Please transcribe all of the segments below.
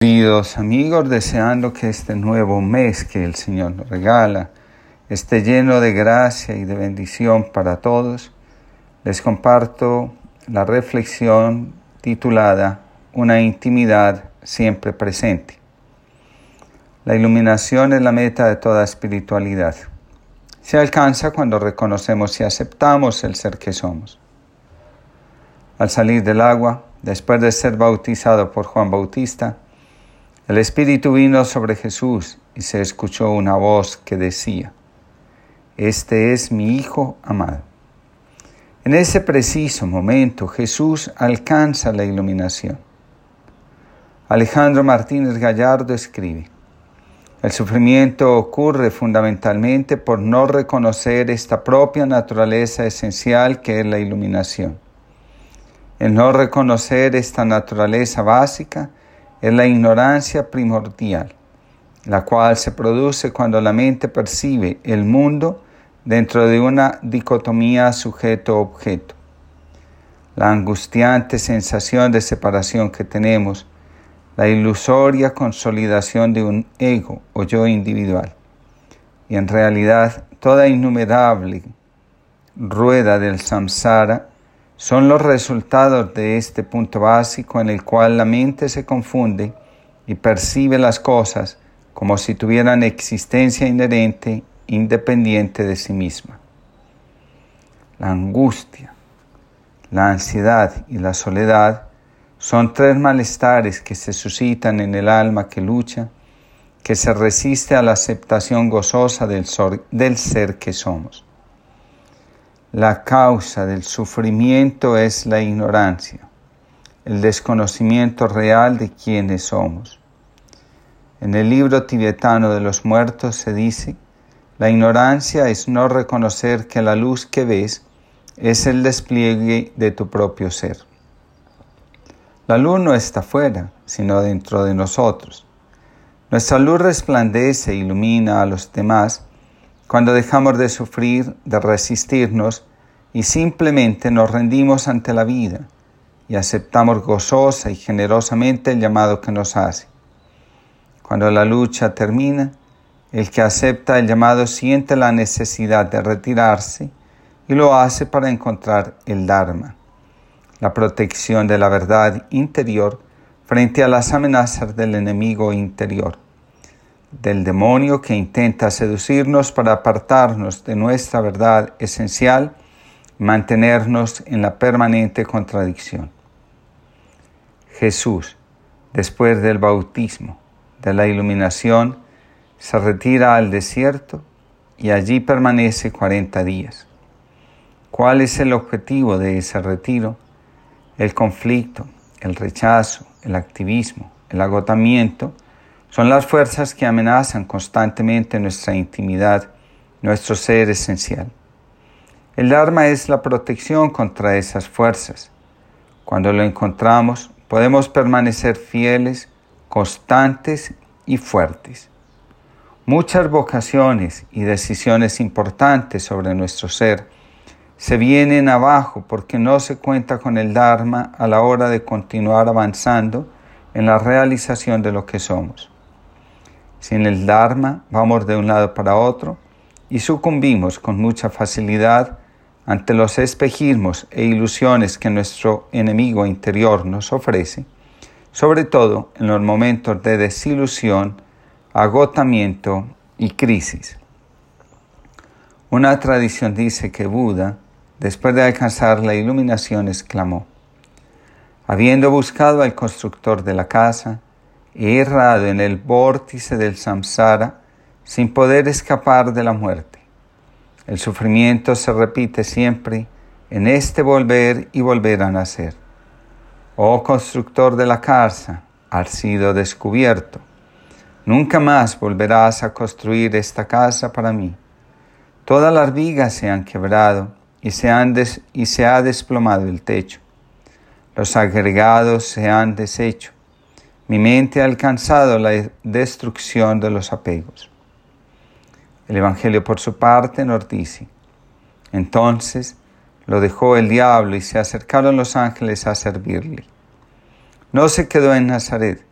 Queridos amigos, deseando que este nuevo mes que el Señor nos regala esté lleno de gracia y de bendición para todos, les comparto la reflexión titulada Una intimidad siempre presente. La iluminación es la meta de toda espiritualidad. Se alcanza cuando reconocemos y aceptamos el ser que somos. Al salir del agua, después de ser bautizado por Juan Bautista, el Espíritu vino sobre Jesús y se escuchó una voz que decía, Este es mi Hijo amado. En ese preciso momento Jesús alcanza la iluminación. Alejandro Martínez Gallardo escribe, el sufrimiento ocurre fundamentalmente por no reconocer esta propia naturaleza esencial que es la iluminación. El no reconocer esta naturaleza básica es la ignorancia primordial, la cual se produce cuando la mente percibe el mundo dentro de una dicotomía sujeto-objeto. La angustiante sensación de separación que tenemos, la ilusoria consolidación de un ego o yo individual, y en realidad toda innumerable rueda del samsara son los resultados de este punto básico en el cual la mente se confunde y percibe las cosas como si tuvieran existencia inherente, independiente de sí misma. La angustia, la ansiedad y la soledad son tres malestares que se suscitan en el alma que lucha, que se resiste a la aceptación gozosa del, del ser que somos. La causa del sufrimiento es la ignorancia, el desconocimiento real de quiénes somos. En el libro tibetano de los muertos se dice, la ignorancia es no reconocer que la luz que ves es el despliegue de tu propio ser. La luz no está fuera, sino dentro de nosotros. Nuestra luz resplandece e ilumina a los demás cuando dejamos de sufrir, de resistirnos y simplemente nos rendimos ante la vida y aceptamos gozosa y generosamente el llamado que nos hace. Cuando la lucha termina, el que acepta el llamado siente la necesidad de retirarse y lo hace para encontrar el Dharma, la protección de la verdad interior frente a las amenazas del enemigo interior del demonio que intenta seducirnos para apartarnos de nuestra verdad esencial, mantenernos en la permanente contradicción. Jesús, después del bautismo, de la iluminación, se retira al desierto y allí permanece 40 días. ¿Cuál es el objetivo de ese retiro? El conflicto, el rechazo, el activismo, el agotamiento, son las fuerzas que amenazan constantemente nuestra intimidad, nuestro ser esencial. El Dharma es la protección contra esas fuerzas. Cuando lo encontramos, podemos permanecer fieles, constantes y fuertes. Muchas vocaciones y decisiones importantes sobre nuestro ser se vienen abajo porque no se cuenta con el Dharma a la hora de continuar avanzando en la realización de lo que somos. Sin el Dharma vamos de un lado para otro y sucumbimos con mucha facilidad ante los espejismos e ilusiones que nuestro enemigo interior nos ofrece, sobre todo en los momentos de desilusión, agotamiento y crisis. Una tradición dice que Buda, después de alcanzar la iluminación, exclamó, habiendo buscado al constructor de la casa, errado en el vórtice del samsara sin poder escapar de la muerte. El sufrimiento se repite siempre en este volver y volver a nacer. Oh constructor de la casa, has sido descubierto. Nunca más volverás a construir esta casa para mí. Todas las vigas se han quebrado y se, y se ha desplomado el techo. Los agregados se han deshecho mi mente ha alcanzado la destrucción de los apegos. El Evangelio por su parte nos dice, entonces lo dejó el diablo y se acercaron los ángeles a servirle. No se quedó en Nazaret,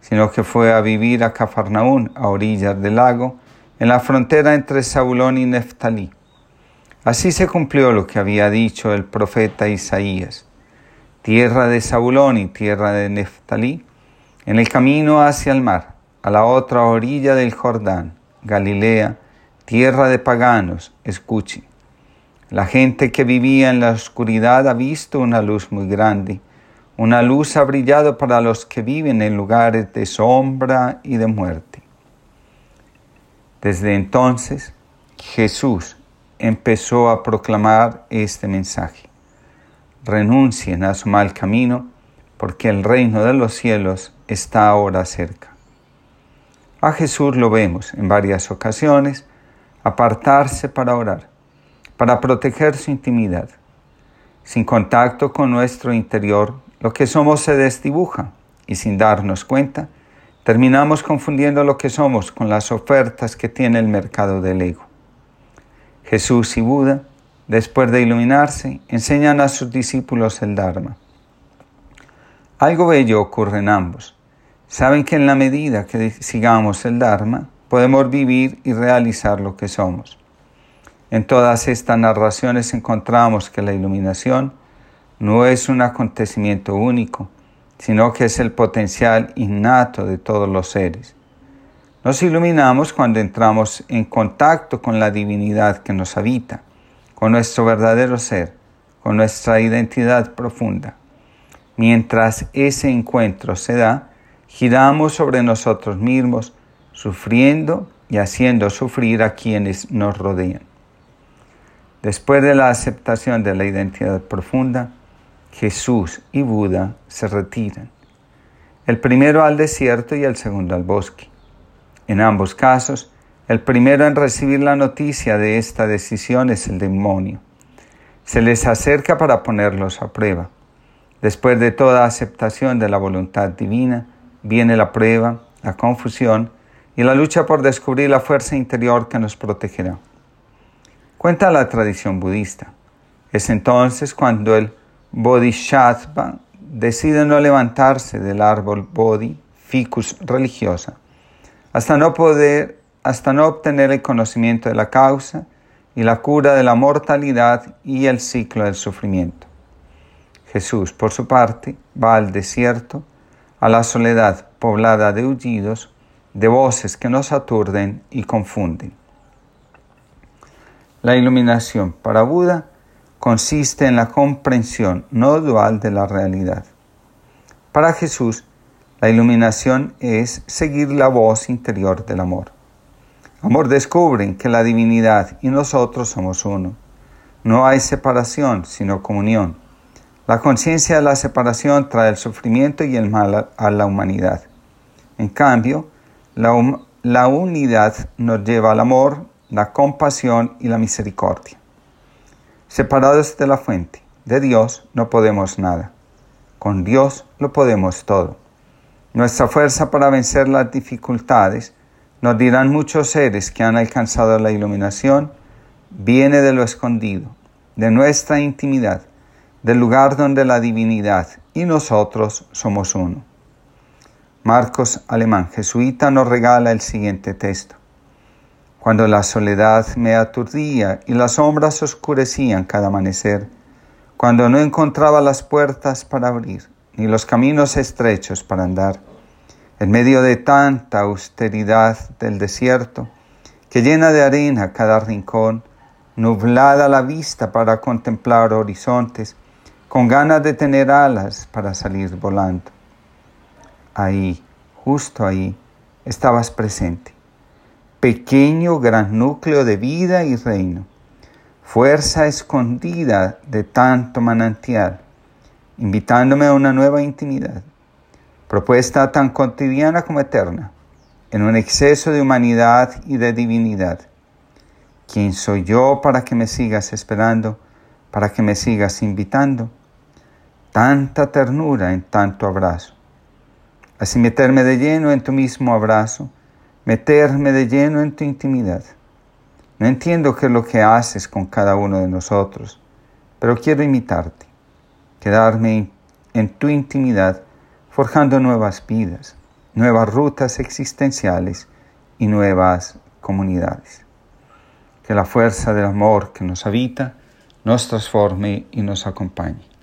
sino que fue a vivir a Cafarnaún, a orillas del lago, en la frontera entre Saulón y Neftalí. Así se cumplió lo que había dicho el profeta Isaías. Tierra de Saulón y tierra de Neftalí, en el camino hacia el mar, a la otra orilla del Jordán, Galilea, tierra de paganos, escuche. La gente que vivía en la oscuridad ha visto una luz muy grande. Una luz ha brillado para los que viven en lugares de sombra y de muerte. Desde entonces, Jesús empezó a proclamar este mensaje. Renuncien a su mal camino, porque el reino de los cielos está ahora cerca. A Jesús lo vemos en varias ocasiones apartarse para orar, para proteger su intimidad. Sin contacto con nuestro interior, lo que somos se desdibuja y sin darnos cuenta, terminamos confundiendo lo que somos con las ofertas que tiene el mercado del ego. Jesús y Buda, después de iluminarse, enseñan a sus discípulos el Dharma. Algo bello ocurre en ambos. Saben que en la medida que sigamos el Dharma, podemos vivir y realizar lo que somos. En todas estas narraciones encontramos que la iluminación no es un acontecimiento único, sino que es el potencial innato de todos los seres. Nos iluminamos cuando entramos en contacto con la divinidad que nos habita, con nuestro verdadero ser, con nuestra identidad profunda. Mientras ese encuentro se da, giramos sobre nosotros mismos, sufriendo y haciendo sufrir a quienes nos rodean. Después de la aceptación de la identidad profunda, Jesús y Buda se retiran, el primero al desierto y el segundo al bosque. En ambos casos, el primero en recibir la noticia de esta decisión es el demonio. Se les acerca para ponerlos a prueba. Después de toda aceptación de la voluntad divina, viene la prueba, la confusión y la lucha por descubrir la fuerza interior que nos protegerá. Cuenta la tradición budista. Es entonces cuando el Bodhisattva decide no levantarse del árbol Bodhi, ficus religiosa, hasta no poder, hasta no obtener el conocimiento de la causa y la cura de la mortalidad y el ciclo del sufrimiento. Jesús, por su parte, va al desierto, a la soledad poblada de aullidos, de voces que nos aturden y confunden. La iluminación para Buda consiste en la comprensión no dual de la realidad. Para Jesús, la iluminación es seguir la voz interior del amor. Amor descubren que la divinidad y nosotros somos uno. No hay separación, sino comunión. La conciencia de la separación trae el sufrimiento y el mal a la humanidad. En cambio, la, la unidad nos lleva al amor, la compasión y la misericordia. Separados de la fuente, de Dios, no podemos nada. Con Dios lo podemos todo. Nuestra fuerza para vencer las dificultades, nos dirán muchos seres que han alcanzado la iluminación, viene de lo escondido, de nuestra intimidad, del lugar donde la divinidad y nosotros somos uno. Marcos Alemán, jesuita, nos regala el siguiente texto. Cuando la soledad me aturdía y las sombras oscurecían cada amanecer, cuando no encontraba las puertas para abrir, ni los caminos estrechos para andar, en medio de tanta austeridad del desierto, que llena de arena cada rincón, nublada la vista para contemplar horizontes, con ganas de tener alas para salir volando. Ahí, justo ahí, estabas presente pequeño gran núcleo de vida y reino, fuerza escondida de tanto manantial, invitándome a una nueva intimidad, propuesta tan cotidiana como eterna, en un exceso de humanidad y de divinidad. ¿Quién soy yo para que me sigas esperando, para que me sigas invitando? Tanta ternura en tanto abrazo. Así meterme de lleno en tu mismo abrazo, meterme de lleno en tu intimidad. No entiendo qué es lo que haces con cada uno de nosotros, pero quiero imitarte, quedarme en tu intimidad, forjando nuevas vidas, nuevas rutas existenciales y nuevas comunidades. Que la fuerza del amor que nos habita nos transforme y nos acompañe.